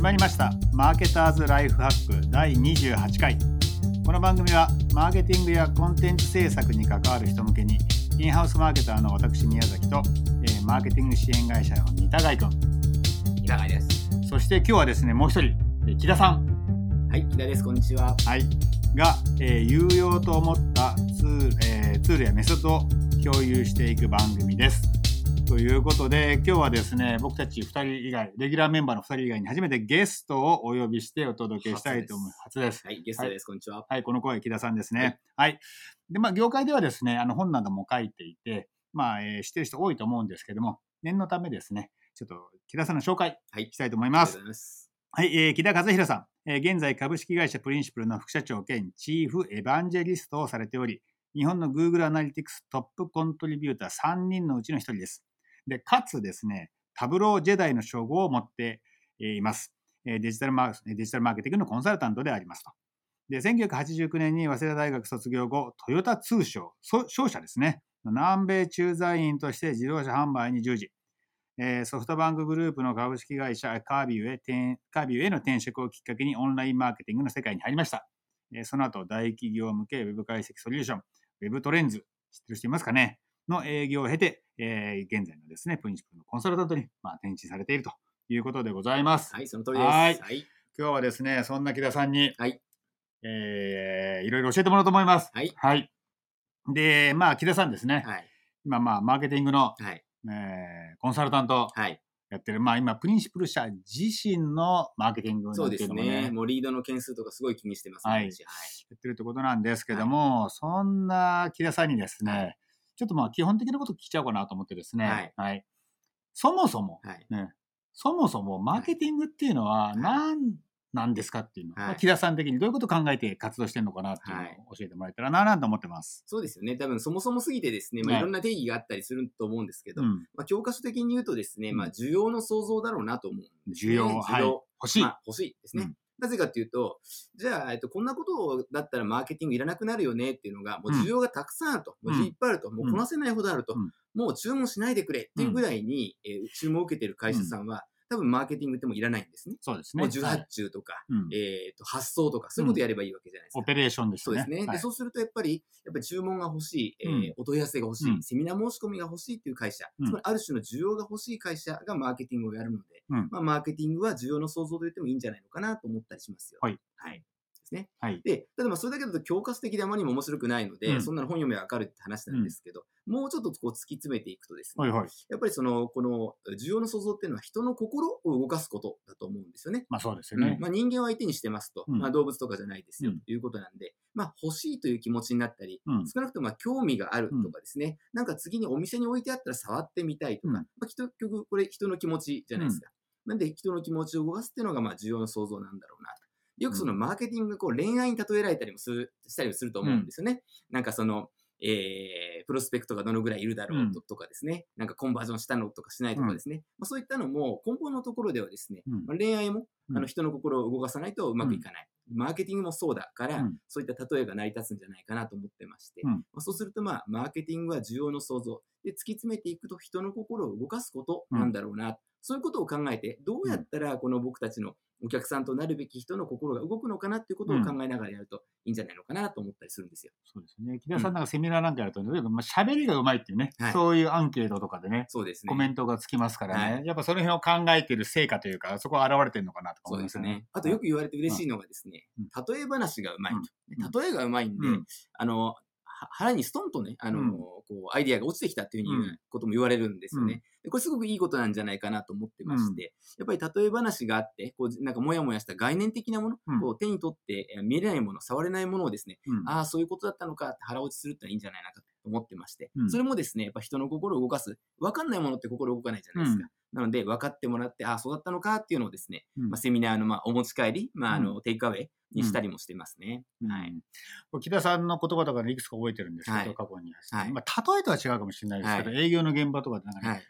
始まりましたマーケターズライフハック第28回この番組はマーケティングやコンテンツ制作に関わる人向けにインハウスマーケターの私宮崎と、えーマーケティング支援会社の三田貝君木田です。そして今日はですねもう一人えー木田さん、はい、木田です。こんにちは。はい、が、えー有用と思ったツール,、えーツールやメソッドを共有していく番組です。ということで今日はですね僕たち2人以外レギュラーメンバーの2人以外に初めてゲストをお呼びしてお届けしたいと思います。初です。はい、ゲストです。こんにちは。はい、この声、木田さんですね。はい。で、まあ、業界ではですね、あの、本なども書いていて、まあ、えー知ってる人多いと思うんですけども、念のためですね、ちょっと、木田さんの紹介はい。したいと思いますありがとう。ござい。はい、えー木田和弘さん、えー現在株式会社プリンシプルの副社長兼チーフエヴァンジェリストをされており、日本の Google アナリティクストップコントリビューター3人のうちの1人です。で、かつですね、タブロージェダイの称号を持っています。デジタルマーデジタルマーケティングのコンサルタントでありますと。で、1989年に早稲田大学卒業後、トヨタ通商、商社ですね、南米駐在員として自動車販売に従事。えソフトバンクグループの株式会社カービューへカービュへの転職をきっかけにオンラインマーケティングの世界に入りました。えその後、大企業向けウェブ解析ソリューション、ウェブトレンズ、知ってる人いますかね？の営業を経て、えー現在のですね、プリンシプルのコンサルタントに、まあ、転身されているということでございます。はい、その通りです。はいはい。今日はですね、そんな木田さんに、はいえーいろいろ教えてもらおうと思います。はい。はい。で、まあ、木田さんですね、はい。今、まあ、マーケティングの、はい。えーコンサルタントはい。やってる、まあ、今、プリンシプル社自身のマーケティングなんていうのもね、ね。もうリードの件数とかすごい気にしてますね。はい私はい。やってるってことなんですけども、そんな木田さんにですね、はいちょっとまあ、基本的なこと聞いちゃおうかなと思ってですね、はい。そもそも、はい。ね、そもそもマーケティングっていうのは何なんですかっていうの、はい。まあ木田さん的にどういうことを考えて活動してるのかなっていうのをはい。教えてもらえたらななんて思ってます。そうですよね。多分そもそもすぎてですね、まあ、はいいろんな定義があったりすると思うんですけど、うん、まあ、教科書的に言うとですね、うん。まあ、需要の創造だろうなと思うんですね。需要はい。欲しい。まあ、欲しいですね。うんなぜかっていうと、じゃあ、えっと、こんなことだったらマーケティングいらなくなるよねっていうのが、もう需要がたくさんあると、うん。もういっぱいあると、もうこなせないほどあると、うん。もう注文しないでくれっていうぐらいに、えー注文を受けてる会社さんは、多分マーケティングってもういらないんですね。そうですね。もう受はい発注とか、うんえっと、発送とか、そういうことやればいいわけじゃないですか。オペレーションですね。そうですね。はいで、そうするとやっぱり、やっぱり注文が欲しい、えーうんお問い合わせが欲しい、うんセミナー申し込みが欲しいっていう会社、うんつまりある種の需要が欲しい会社がマーケティングをやるので、うんまあ、マーケティングは需要の創造と言ってもいいんじゃないのかなと思ったりしますよ。はい。はい。ですね。はい。で、ただまあそれだけだと教科書的であまりにも面白くないので、うんそんなの本読めばわかるって話なんですけど、もうちょっとこう突き詰めていくとですね、はいはい。やっぱりその、この需要の創造っていうのは人の心を動かすことだと思うんですよね。まあそうですよね。まあ、人間を相手にしてますと、うんまあ、動物とかじゃないですよ、うんということなんで、まあ、欲しいという気持ちになったり、うん少なくともまあ興味があるとかですね、なんか次にお店に置いてあったら触ってみたいとか、うんまあ、結局これ人の気持ちじゃないですか。なんで人の気持ちを動かすっていうのがまあ需要の創造なんだろうなと。よくそのマーケティングがこう恋愛に例えられたりもするしたりもすると思うんですよね。なんかその、えー、プロスペクトがどのぐらいいるだろうと,、とかですね、なんかコンバージョンしたのとかしないとかですね、まあ、そういったのも根本のところではですね、うん。まあ、恋愛もうん。あの人の心を動かさないとうまくいかない。マーケティングもそうだから、うん。そういった例えが成り立つんじゃないかなと思ってまして、うん。まあ、そうすると、まあ、マーケティングは需要の創造。で突き詰めていくと人の心を動かすことなんだろうな、そういうことを考えて、どうやったらこの僕たちのお客さんとなるべき人の心が動くのかなっていうことを考えながらやるといいんじゃないのかなと思ったりするんですよ。そうですね。木田さんなんかセミナーなんかやると、例えばまあ喋りがうまいっていうね、はいそういうアンケートとかでね、そうですね。コメントがつきますからね、はいやっぱその辺を考えてる成果というか、そこは現れてるのかなとかそうで思いますすね。ね。あとよく言われて嬉しいのがですね、うん例え話がうまいうんと。例えがうまいんで、うんあの、は腹にストンとね、あの、うん。こう、アイディアが落ちてきたっていうふうにことも言われるんですよね。うん。でこれすごくいいことなんじゃないかなと思ってまして、やっぱり例え話があって、こう、なんかもやもやした概念的なもの、うん。こう手に取ってえー見れないもの、触れないものをですね、うん。ああ、そういうことだったのかって腹落ちするってのはいいんじゃないかと思ってまして、うんそれもですね、やっぱ人の心を動かす。わかんないものって心動かないじゃないですか。なので、分かってもらって、ああ、そうだったのかっていうのをですね、うんまあ、セミナーのまあお持ち帰り、まあ、あうの、テイクアウェイにしたりもしてますね。うんはい。木田さんの言葉とかでいくつか覚えてるんですけど、はい過去に、はいまあ、例えとは違うかもしれないですけど、は営業の現場とかでなんかね、はい。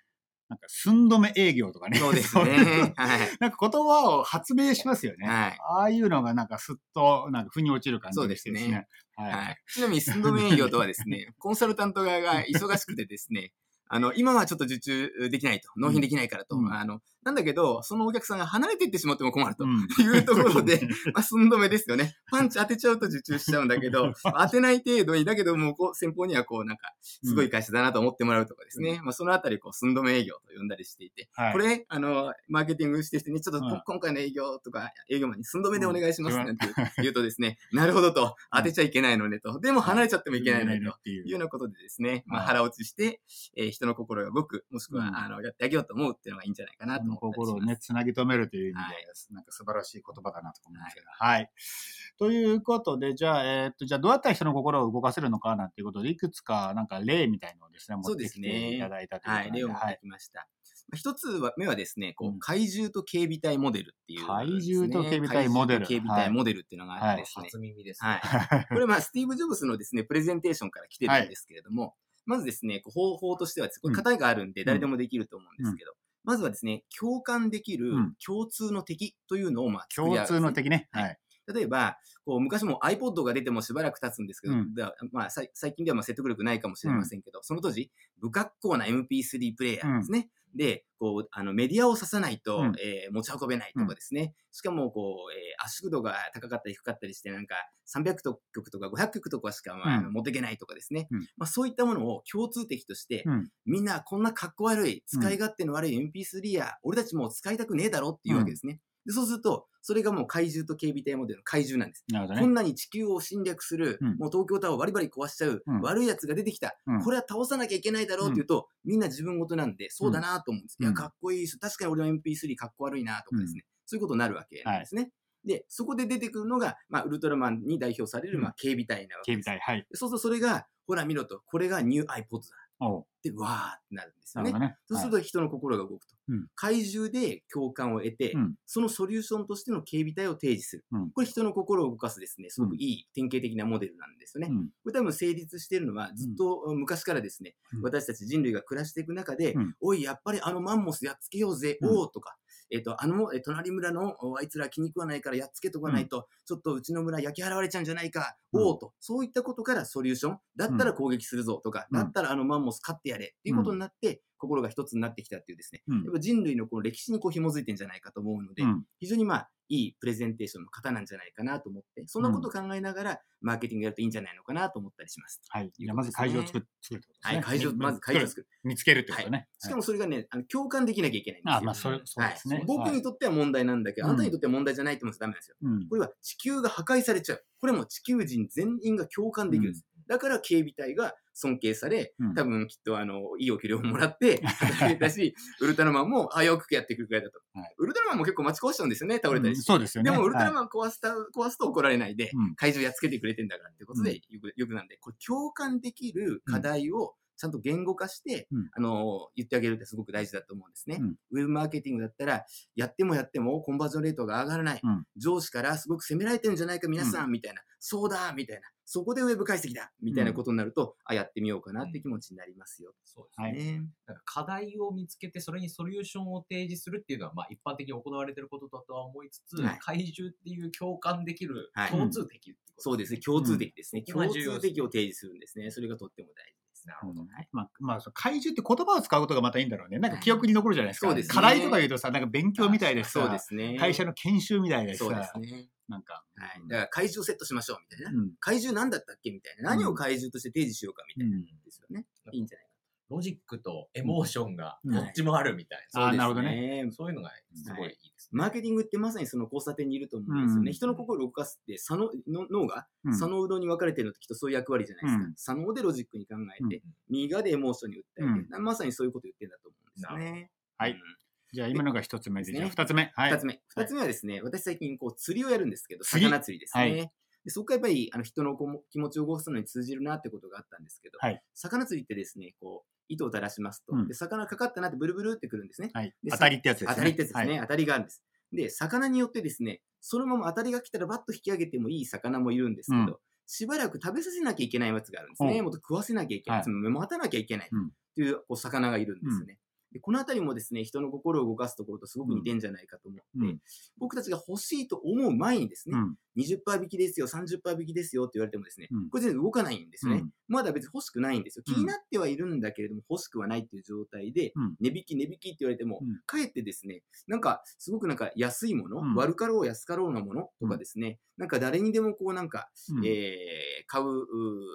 なんか寸止め営業とかね、そうですね。はい。なんか言葉を発明しますよね。はいああいうのがなんかすっとなんか腑に落ちる感じそうですね。はい。はい。ちなみに、寸止め営業とはですね、コンサルタント側が忙しくてですね、あの、今はちょっと受注できないと、納品できないからと、うんあの、なんだけど、そのお客さんが離れていってしまっても困ると。うん。いうところで、まあ、寸止めですよね。パンチ当てちゃうと受注しちゃうんだけど、当てない程度に、だけどもうこう先方にはこうなんか、すごい会社だなと思ってもらうとかですね。まあそのあたりこう寸止め営業と呼んだりしていて、はい。これ、あの、マーケティングしててね、ちょっと今回の営業とか、営業マンに寸止めでお願いしますうん。なん。て言うとですね、なるほどと、当てちゃいけないのねと、でも離れちゃってもいけないのねと。いうようなことでですね、まあ、はい。腹落ちして、えー人の心が動く、もしくは、うん。あの、やってあげようと思うっていうのがいいんじゃないかなと思ったりします。心をね、つなぎ止めるという意味で、はいなんか素晴らしい言葉だなと思いますけど。はい。ということで、じゃあ、えーっと、じゃあどうやったら人の心を動かせるのかなんていうことで、いくつか、なんか例みたいのをですね、持そうってきですねていただいたというはい、ことで、例を持ってはい。きました。まあ一つは目はですね、こう怪獣と警備隊モデルっていう、怪獣と警備隊モデル警備隊モデルっていうのがあってですね。初耳ですね。はい。これまあ、スティーブ・ジョブズのですね、プレゼンテーションから来てるんですけれども、まずですね、こう方法としてはこれ型があるんで誰でもできると思うんですけど、まずはですね、共感できるうん共通の敵というのをまあ共通の敵ね。はいはい。例えば、こう昔も iPod が出てもしばらく経つんですけど、うんだまあ、最近ではまあ説得力ないかもしれませんけど、その当時、不格好な MP3 プレイヤーですね。で、こう、あの、メディアを指さないと、うんえー持ち運べないとかですね。しかも、こう、えー圧縮度が高かったり低かったりして、なんか、300曲とか500曲とかしか、まあうん持っていけないとかですね。うんまあ、そういったものを共通的として、うんみんなこんな格好悪い、使い勝手の悪い MP3 や、俺たちもう使いたくねえだろっていうわけですね。でそうすると、それがもう怪獣と警備隊モデルの怪獣なんです。なるほどね。こんなに地球を侵略する、うんもう東京タワーをバリバリ壊しちゃう、うん悪い奴が出てきた、うんこれは倒さなきゃいけないだろうっていうと、みんな自分事なんで、そうだなと思うんです。うんいや、かっこいいし、確かに俺の MP3 かっこ悪いなとかですね、そういうことになるわけなんですね。で、そこで出てくるのが、まあ、ウルトラマンに代表される、うんまあ、警備隊なわけです。警備隊、はい。でそうするとそれが、ほら見ろと、これがニュー iPod だ。おうで、わーってなるんですよね。ね。そうすると人の心が動くと。うん。怪獣で共感を得て、うん。そのソリューションとしての警備隊を提示する。うん。これ人の心を動かすですね、すごくいい典型的なモデルなんですよね。うん。これ多分成立しているのはずっと昔からですね、うん。私たち人類が暮らしていく中で、うん。おい、やっぱりあのマンモスやっつけようぜ、うん。おうとか、えっ、と、あの、え隣村のおあいつら気に食わないからやっつけとかないと、ちょっとうちの村焼き払われちゃうんじゃないか、うん。おうと、そういったことからソリューション、だったら攻撃するぞとか、うん。だったらあのマンモス勝ってやれっていうことになって、心が一つになってきたっていうですね、うんやっぱ人類のこう歴史にこう紐づいてんじゃないかと思うので、うん非常にまあ、いいプレゼンテーションの方なんじゃないかなと思って、そんなことを考えながら、マーケティングやるといいんじゃないのかなと思ったりします。はい。じゃあまず会場を作るってことですね。はい、会場、みまず会場を作る。見つけるってことね。しかもそれがね、あの共感できなきゃいけないんですよ。あ、まあ、それ、そうですね。はい、僕にとっては問題なんだけど、うんあなたにとっては問題じゃないって思うとダメなんですよ。うんこれは地球が破壊されちゃう。これも地球人全員が共感できるんです。だから警備隊が尊敬され、うん多分きっとあの、いいお給料をもらって、働いたし、ウルトラマンも、あ、よくやってくるくらいだと。はいウルトラマンも結構待ち壊しちゃうんですよね、倒れたりして。そうですよね。でも、ウルトラン、マン壊した、壊すと怒られないで、うん会場やっつけてくれてんだからってことで、うんよく、よくなんで、これ共感できる課題をちゃんと言語化して、うんあの、言ってあげるってすごく大事だと思うんですね。うんウェブマーケティングだったら、やってもやってもコンバージョンレートが上がらない。うん上司からすごく責められてるんじゃないか、皆さん、みたいな。そうだみたいな。そこでウェブ解析だみたいなことになると、あ、やってみようかなって気持ちになりますよ。そうですはいね。ね。なんか課題を見つけて、それにソリューションを提示するっていうのは、まあ一般的に行われていることだとは思いつつ、はい怪獣っていう共感できるはい共通的ってことそうですね。共通的ですね。うん共通的を提示するんですね。それがとっても大事です。なるほど。はいまあ、まあ、怪獣って言葉を使うことがまたいいんだろうね。なんか記憶に残るじゃないですか。そうですね課題とか言うとさ、なんか勉強みたいでさ、そうですね。会社の研修みたいでさ、そうですね。なんか、はい。だから怪獣セットしましょうみたいな。うん。怪獣なんだったっけみたいな。何を怪獣として提示しようかみたいな。うん。ですよね。いいん。じゃないロジックとエモーションがうん。どっちもあるみたいな。そうですなるほどねそういうのがすごいいいですね。マーケティングってまさにその交差点にいると思うん。ですよね。うん。人の心を動かすって、左のの脳がうん。左脳右脳に分かれてるのってきっとそういう役割じゃないですか。うん。左脳でロジックに考えて、右側でエモーションに訴えて、まさにそういうこと言ってるん。だと思うん。ですよね。はいうんじゃあ今のが一つ目で、ですねじゃあ二つ目。はい。二つ目。二つ目はですね、私最近こう釣りをやるんですけど、魚釣りですね。はいでそこがやっぱりあの人のこも気持ちを動かすのに通じるなってことがあったんですけど、はい魚釣りってですね、こう、糸を垂らしますと、うんで魚かかったなってブルブルってくるんですね。はいで。当たりってやつですね。当たりってやつですね、はい当たりがあるんです。で、魚によってですね、そのまま当たりが来たらバッと引き上げてもいい魚もいるんですけど、うんしばらく食べさせなきゃいけないやつがあるんですね。うんもっと食わせなきゃいけない。はいつまり待たなきゃいけないうんというこう魚がいるんですよね。でこのあたりもですね、人の心を動かすところとすごく似てんじゃないかと思って、うん。僕たちが欲しいと思う前にですね、うん。20%引きですよ、30%引きですよって言われてもですね、うん。これ全然動かないんですよね。うん。まだ別に欲しくないんですよ。うん。気になってはいるんだけれども、欲しくはないっていう状態で、うん。値引き、値引きって言われても、うん。かえってですね、なんか、すごくなんか安いもの、うん。悪かろう安かろうなものとかですね、なんか誰にでもこうなんか、うん。えー買う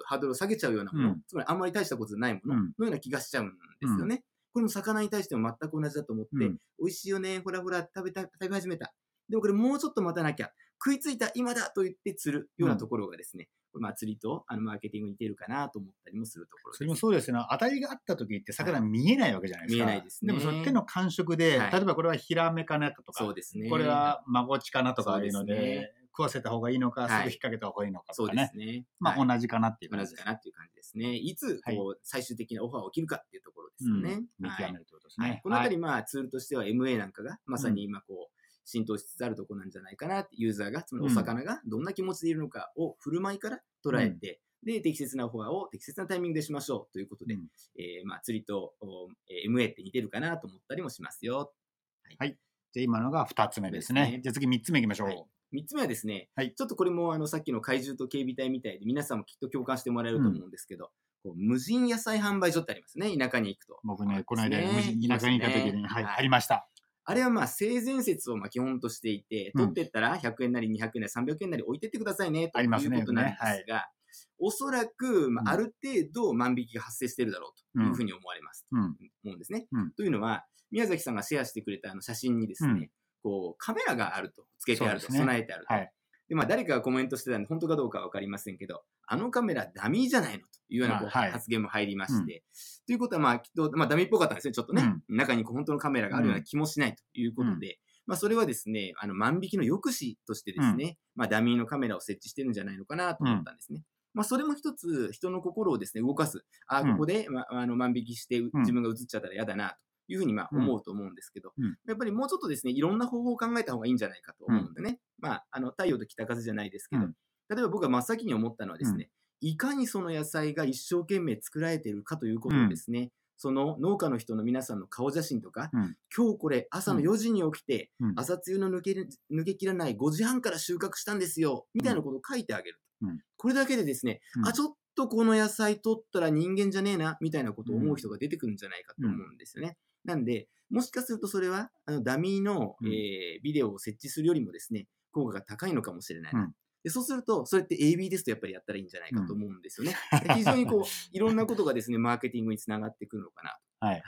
ハードルを下げちゃうようなもの、うん。つまりあんまり大したことないものうん。のような気がしちゃうんですよね。これも魚に対しても全く同じだと思って、うん美味しいよね、ほらほら食べた、食べ始めた。でもこれもうちょっと待たなきゃ。食いついた今だと言って釣るようなところがですね、これまあ釣りとあのマーケティングに似てるかなと思ったりもするところです。それもそうですよね。当たりがあった時って魚見えないわけじゃないですか。見えないですねでもその手の感触で、はい例えばこれはヒラメかなとか、そうですね。これはマゴチかなとかあるので、食わせた方がいいのか、はいすぐ引っ掛けた方がいいのかそうとかね。ですね。まあ、はい同じかなっていう感同じです。じかなっていう感じですね。いつはいこう最終的なオファーが起きるかっていうところですうんよね。見はい極めるってことですね。はい、このあたり、はいまあ、ツールとしては MA なんかが、まさに今、こう、浸透しつつあるところなんじゃないかなって、ユーザーが、つまりお魚がどんな気持ちでいるのかを振る舞いから捉えて、で、適切なオファーを適切なタイミングでしましょうということで、うんえーまあ、釣りとおえー MA って似てるかなと思ったりもしますよ。じゃあ今のが2つ目ですね。ですねじゃあ次3つ目いきましょう。はい三つ目はですね、はいちょっとこれもあのさっきの怪獣と警備隊みたいで、皆さんもきっと共感してもらえると思うんですけど、こう無人野菜販売所ってありますね、田舎に行くと。僕ね、この間、無人田舎にいた時に、はい、ありました。あれはまあ性善説をまあ基本としていて、うん取ってったら100円なり200円なり300円なり置いてってくださいねということなんですが、おそらく、まうんあ、ある程度万引きが発生しているだろうというふうに思われます。うん。思うんですね。うんというのは、宮崎さんがシェアしてくれたあの写真にですね、うん。こうカメラがあると、つけてあると、ね。備えてあると。はい。で、まあ、誰かがコメントしてたんで、本当かどうかは分かりませんけど、あのカメラダミーじゃないのというようなこうまあはい。発言も入りまして、ということは、まあ、きっと、まあ、ダミーっぽかったんですね、ちょっとね。中にこう本当のカメラがあるような気もしないということで、まあ、それはですね、あの、万引きの抑止としてですね、まあ、ダミーのカメラを設置してるんじゃないのかなと思ったんですね。まあ、それも一つ、人の心をですね、動かす。あ、うん。ここで、まあ、あの万引きしてううん。自分が映っちゃったら嫌だな、というふうに、まあ、うん。思うと思うんですけど、うん。やっぱりもうちょっとですね、いろんな方法を考えた方がいいんじゃないかと思うんでね。まあ、あの、太陽と北風じゃないですけど、うん。例えば僕が真っ先に思ったのはですね、いかにその野菜が一生懸命作られているかということをですね、その農家の人の皆さんの顔写真とか、うん。今日これ朝の4時に起きて、うん。朝露の抜ける抜けきらない5時半から収穫したんですよ、みたいなことを書いてあげる。うん。これだけでですね、うん。あ、ちょっとこの野菜取ったら人間じゃねえな、みたいなことを思う人が出てくるんじゃないかと思うんですよね。なんで、もしかするとそれは、あのダミーの、うんえービデオを設置するよりもですね、効果が高いのかもしれないな。うんでそうすると、それって AB ですとやっぱりやったらいいんじゃないかと思うんですよね。で非常にこう、いろんなことがですね、マーケティングにつながってくるのかなと。はい。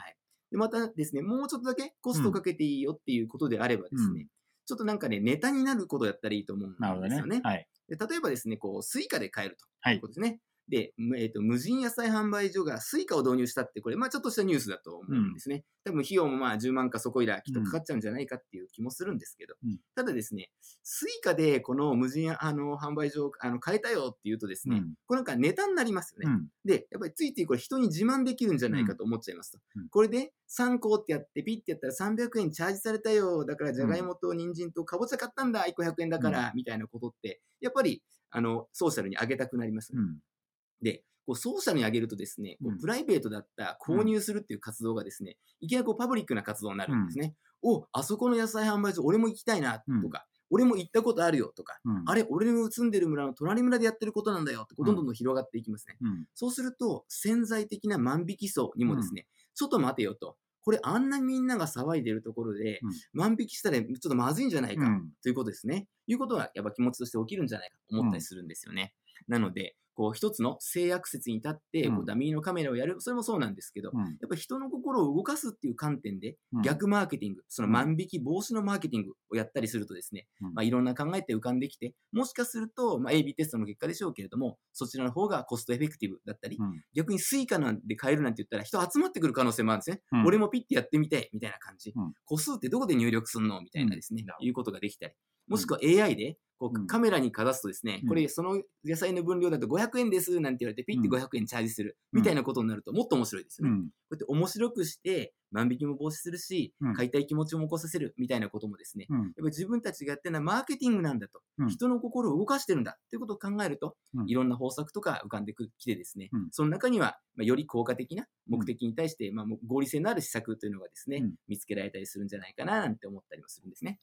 で、またですね、もうちょっとだけコストかけていいよっていうことであればですね、うんちょっとなんかね、ネタになることやったらいいと思うんですよね。。ねはい。で例えばですね、こう、 Suica で買えるとはいいうことですね。で、むえーと、無人野菜販売所が Suica を導入したって、これ、まあちょっとしたニュースだと思うんですね。多分費用もまあ10万かそこいらきっとかかっちゃうんじゃないかっていう気もするんですけど、うんただですね、Suica でこの無人あの販売所をあの買えたよっていうとですね、うんこれなんかネタになりますよね。うん。で、やっぱりついついこれ人に自慢できるんじゃないかと思っちゃいますと。うんこれで3個ってやってピッてやったら300円チャージされたよ。だからじゃがいもと人参とかぼちゃ買ったんだ。1個100円だから、みたいなことって、やっぱりあのソーシャルに上げたくなりますよね、うん。で、こうソーシャルに上げるとですね、こうんうプライベートだった購入するっていう活動がですね、いきなりこうパブリックな活動になるんですね。お、あそこの野菜販売所俺も行きたいなとか、俺も行ったことあるよとか、うん。あれ、俺の住んでる村の隣村でやってることなんだよってどんどんどん広がっていきますね。うん。そうすると、潜在的な万引き層にもですね、ちょっと待てよと。これあんなにみんなが騒いでるところで、うん万引きしたらちょっとまずいんじゃないか、うんということですね。いうことはやっぱ気持ちとして起きるんじゃないかと思ったりするんですよね。なので、こう一つの性悪説に立って、うん。こうダミーのカメラをやる、それもそうなんですけど、うん。やっぱり人の心を動かすっていう観点で、うん。逆マーケティング、その万引き防止のマーケティングをやったりするとですね、うん。まあ、いろんな考えって浮かんできて、もしかすると、まあ、AB テストの結果でしょうけれども、そちらの方が cost effective だったり、うん。逆に Suica なんで買えるなんて言ったら人集まってくる可能性もあるんですね。うん。俺もピッてやってみて、みたいな感じ。うん。個数ってどこで入力すんの？みたいなですね、うん。いうことができたり。もしくは AI で、こううん。カメラにかざすとですね、うん。これその野菜の分量だと500円ですなんて言われてピッてうん。500円チャージするみたいなことになるともっと面白いですよね。うん。こうやって面白くして万引きも防止するし、うん。買いたい気持ちも起こさせるみたいなこともですね、うん。やっぱり自分たちがやってるのはマーケティングなんだと、うん。人の心を動かしてるんだっていうことを考えると、うん。いろんな方策とか浮かんできてですね、うん。その中には、まあ、より効果的な目的に対して、まあ、合理性のある施策というのがですね、うん。見つけられたりするんじゃないかななんて思ったりもするんですね。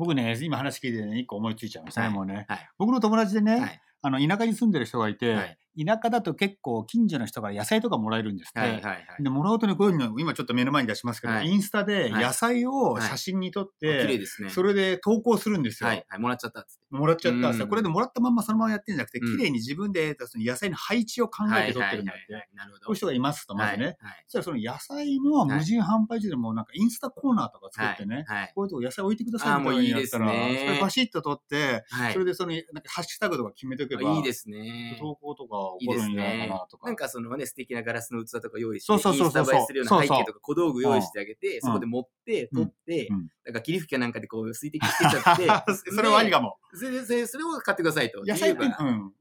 僕ね、今話聞いてね、一個思いついちゃいましたね、はいもうね。はい。僕の友達でね、はい。あの、田舎に住んでる人がいて、はい。田舎だと結構近所の人から野菜とかもらえるんですって。はい。はい。はい。で、もらうとね、こういうの、今ちょっと目の前に出しますけど、はいインスタではい野菜を写真に撮っあ綺麗て、ですね。それで投稿するんですよ。はい。はい。もらっちゃったっつって。もらっちゃったんですよ。うんこれでもらったまんまそのままやってるんじゃなくて、うん綺麗に自分でその野菜の配置を考えて撮ってるんだって。はいはいはいはいなるほど。こういう人がいますと、まずね。はい。そしたらその野菜の無人販売所でもなんかインスタコーナーとか作ってね、はい。はい。こういうとこ野菜置いてくださいみたいなのやったら、いいねそれバシッと撮って、はいそれでそのなんかハッシュタグとか決めておけば、いいですね。投稿とか起こるんじゃないかなとか。なんかそのね、素敵なガラスの器とか用意して、インスタ映えするような背景とか小道具用意してあげて、んそこで持って、うん取って、うんなんか霧吹きかなんかでこう水滴つけちゃって、それはありかも。それでそれを買ってくださいと。野菜って。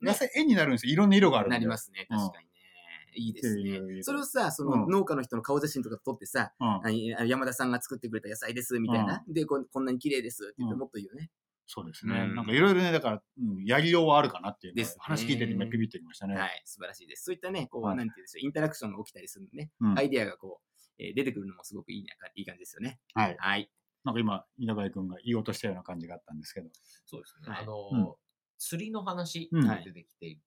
野菜絵になるんですよ。いろんな色がある。なりますね、確かにね。いいですね。それをさ、そうんの農家の人の顔写真とか撮ってさ、山田さんが作ってくれた野菜です、みたいな。でこん、こんなに綺麗ですって言ってうんもっといいよね。そうですね。うんなんかいろいろね、だから、うん、やりようはあるかなっていうのですね話聞いてて今ビビってきましたね。はい、素晴らしいです。そういったね、こう、はいなんていうんでしょう、インタラクションが起きたりするんでね、うんアイデアがこう、えー出てくるのもすごくいいないい感じですよね。はい。はい。なんか今、稲貝君が言おうとしたような感じがあったんですけど。そうですね。はいあの、うん釣りの話うんが出てきて、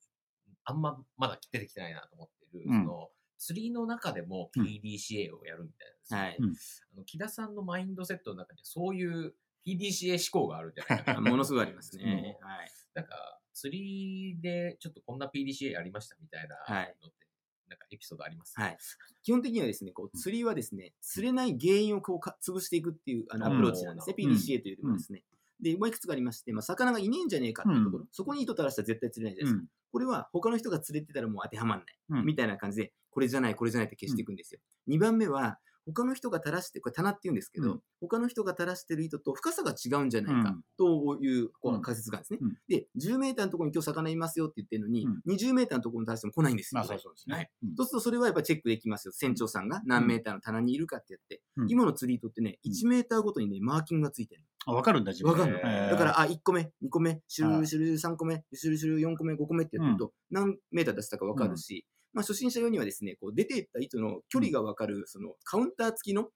あんままだ出てきてないなと思ってる、うんその釣りの中でもうん PDCA をやるみたいなんですよはい。うんあの木田さんのマインドセットの中にはそういう PDCA 思考があるんじゃないかな。ものすごいありますね。はい。なんか、釣りでちょっとこんな PDCA ありましたみたいなはいのって、なんかエピソードあります？はい。基本的にはですね、こう釣りはですね、釣れない原因をこうか潰していくっていうあのアうんプローチなんですね、うん PDCA というよりもですね。で、もういくつかありまして、まあ、魚がいねえんじゃねえかっていうところ、そこに糸垂らしたら絶対釣れないじゃないですか。これは他の人が釣れてたらもう当てはまんない。うんみたいな感じで、これじゃない、これじゃないって消していくんですよ。2番目は、他の人が垂らして、これ棚って言うんですけど、うん他の人が垂らしてる糸と深さが違うんじゃないかうんというこううん仮説があるんですね。うんで、10メーターのところに今日魚いますよって言ってるのに、うん20メーターのところに垂らしても来ないんですよ。まあそうそうですね。はいうんそうするとそれはやっぱりチェックできますよ。船長さんが何メーターの棚にいるかってやって。うん今の釣り糸ってね、うん1メーターごとにね、マーキングがついてる。あ、わかるんだ、自分でわかるの。だから、あ、1個目、2個目、シュルシュルル3個目、シュルシュル4個目、5個目ってやってると、何メーター出したかわかるし、まあ初心者用にはですね、こう出ていった糸の距離がわかる、そのカウンター付きの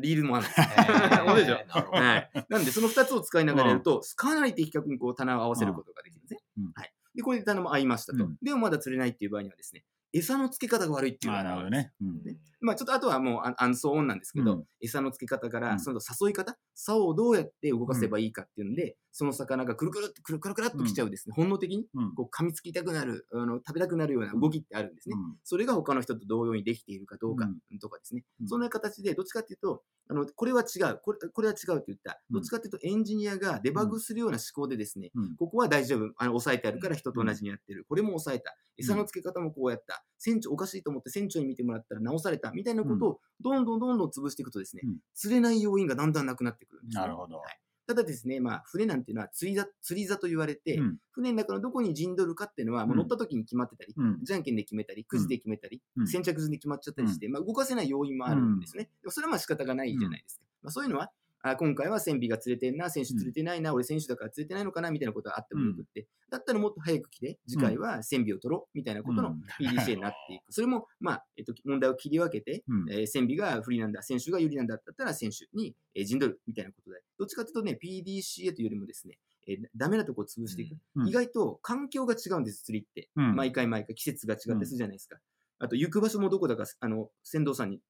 リールもある。んです。えーそうでしょ。なんで、その2つを使いながらやると、かなり的確にこう棚を合わせることができるんですね。うん。はい。で、これで棚も合いましたと。うん。でもまだ釣れないっていう場合にはですね、餌の付け方が悪いっていうのあがなるほどね。うん。ねまあちょっとあとはもうアンアンソーオンなんですけど、うん。餌の付け方かうん。ら、その誘い方、竿をどうやって動かせばいいかっていうので、その魚がくるくるってくるくるくるっと来ちゃうですね、本能的にうん。こう噛みつきたくなる、あの食べたくなるような動きってあるんですね。それが他の人と同様にできているかどうかとかですね。うん。そんな形で、どっちかっていうと、あのこれは違うこれ、これは違うって言った、うん。どっちかっていうとエンジニアがデバッグするような思考でですね、うん。ここは大丈夫、あの抑えてあるから人と同じにやってる、これも抑えた、餌の付け方もこうやった、船長おかしいと思って船長に見てもらったら直されたみたいなことをどんどんどんどん潰していくとですね、うん。釣れない要因がだんだんなくなってくるんです、ね。なるほど。はい。ただですね、まあ、船なんていうのは釣り座釣り座と言われて、うん。船の中のどこに陣取るかっていうのは、もう乗った時に決まってたり、うん。じゃんけんで決めたり、くじで決めたり、うん。先着順で決まっちゃったりして、まあ、動かせない要因もあるんですね。でもそれはまあ仕方がないじゃないですか。まあ、そういうのは、あ今回は船尾が釣れてんな、選手釣れてないな、俺選手だから釣れてないのかなみたいなことがあってもよくって、だったらもっと早く来て、次回は船尾を取ろうみたいなことのうん。PDCA になっていく。それも、まあ、えっと、問題を切り分けて、うん。えー船尾が不利なんだ、選手が有利なんだったら選手に、えー陣取るみたいなことで、どっちかというとね、PDCA というよりもですね、えーダメなとこを潰していく。うん。意外と環境が違うんです、釣りって。うん。毎回毎回季節が違ったりするじゃないですか。あと、行く場所もどこだか、あの、船頭さんに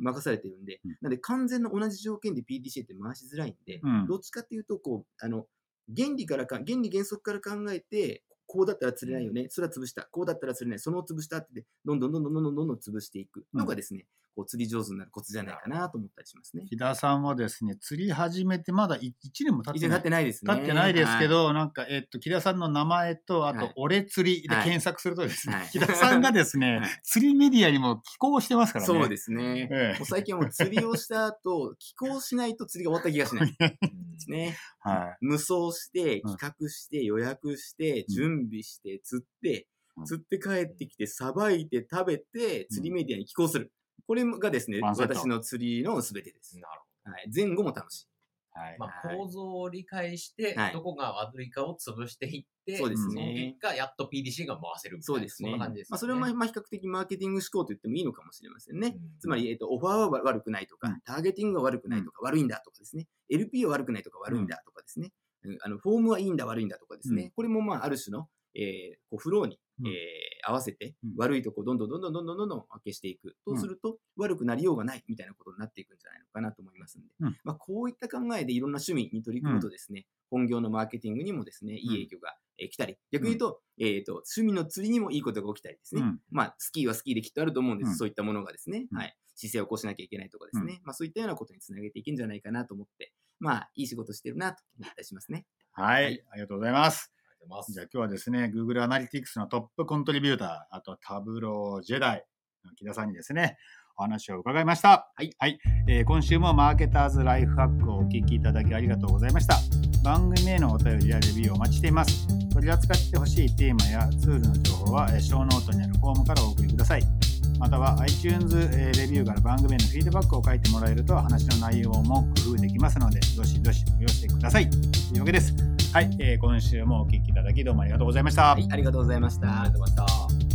任されてるんで、うん、なんで完全な同じ条件で PDCA って回しづらいんで、うん、どっちかっていうと、こう、あの、原理からか、原理原則から考えて、こうだったら釣れないよね、それは潰した、こうだったら釣れない、その潰したって、どんどんどんどんどんどんどん潰していくのがですね、こう釣り上手になるコツじゃないかなと思ったりしますね。木田さんはですね、釣り始めてまだ1年も経ってない経ってないですね。経ってないですけど、なんか、えっと、木田さんの名前と、あとはい、俺釣りではい検索するとですね、はい木田さんがですね、はい釣りメディアにも寄稿してますからね。そうですね。ええもう最近はもう釣りをした後、寄港しないと釣りが終わった気がしない。うんですね。は無双して、うん企画して、予約して、うん準備して、釣ってうん、釣って帰ってきて、さばいて食べて、釣りメディアに寄稿する。これがですね、私の釣りの全てです。なるはい、前後も楽しい。い。はい。ほど。まあ、はい構造を理解してはい、どこが悪いかを潰していって、そうですのね結果、やっと PDC が回せるみたいな。そうですね。そんな感じです、ね。まあ、それはまあまあ比較的マーケティング思考と言ってもいいのかもしれませんね。うんつまり、えっと、オファーは悪くないとか、うんターゲティングが悪くないとか、悪いんだとかですね。LP は悪くないとか、悪いんだとかですね。うんあのフォームはいいんだ、悪いんだとかですね。うんこれもまあ、ある種の、えーこうフローに、うんえー合わせてうん、悪いとこどんどんどんどんどんどんどんどん消していく。とすると、悪くなりようがないみたいなことになっていくんじゃないのかなと思いますんで。うんまあ、こういった考えでいろんな趣味に取り組むとですね、本業のマーケティングにもですね、いい影響が、えー来たり、逆に言うと、えっ、と、趣味の釣りにもいいことが起きたりですね。うんまあ、スキーはスキーできっとあると思うんです。うんそういったものがですね、うんはい。姿勢を起こしなきゃいけないとかですね。まあ、そういったようなことにつなげていけるんじゃないかなと思って、まあ、いい仕事してるなと思ったりしますね。はい、はいありがとうございます。ありがとうございますじゃあ今日はですね、Google Analytics のトップコントリビューター、あとタブロージェダイの木田さんにですね、お話を伺いました。はい。えー今週もマーケターズライフハックをお聞きいただきありがとうございました。番組へのお便りやレビューをお待ちしています。取り扱ってほしいテーマやツールの情報は、えーショーノートにあるフォームからお送りください。または iTunes、レビューから番組へのフィードバックを書いてもらえると話の内容も工夫できますので、どしどしお寄せください。というわけです。はい、えー今週もお聴きいただきどうもありがとうございました。はい、ありがとうございました。ありがとうございました。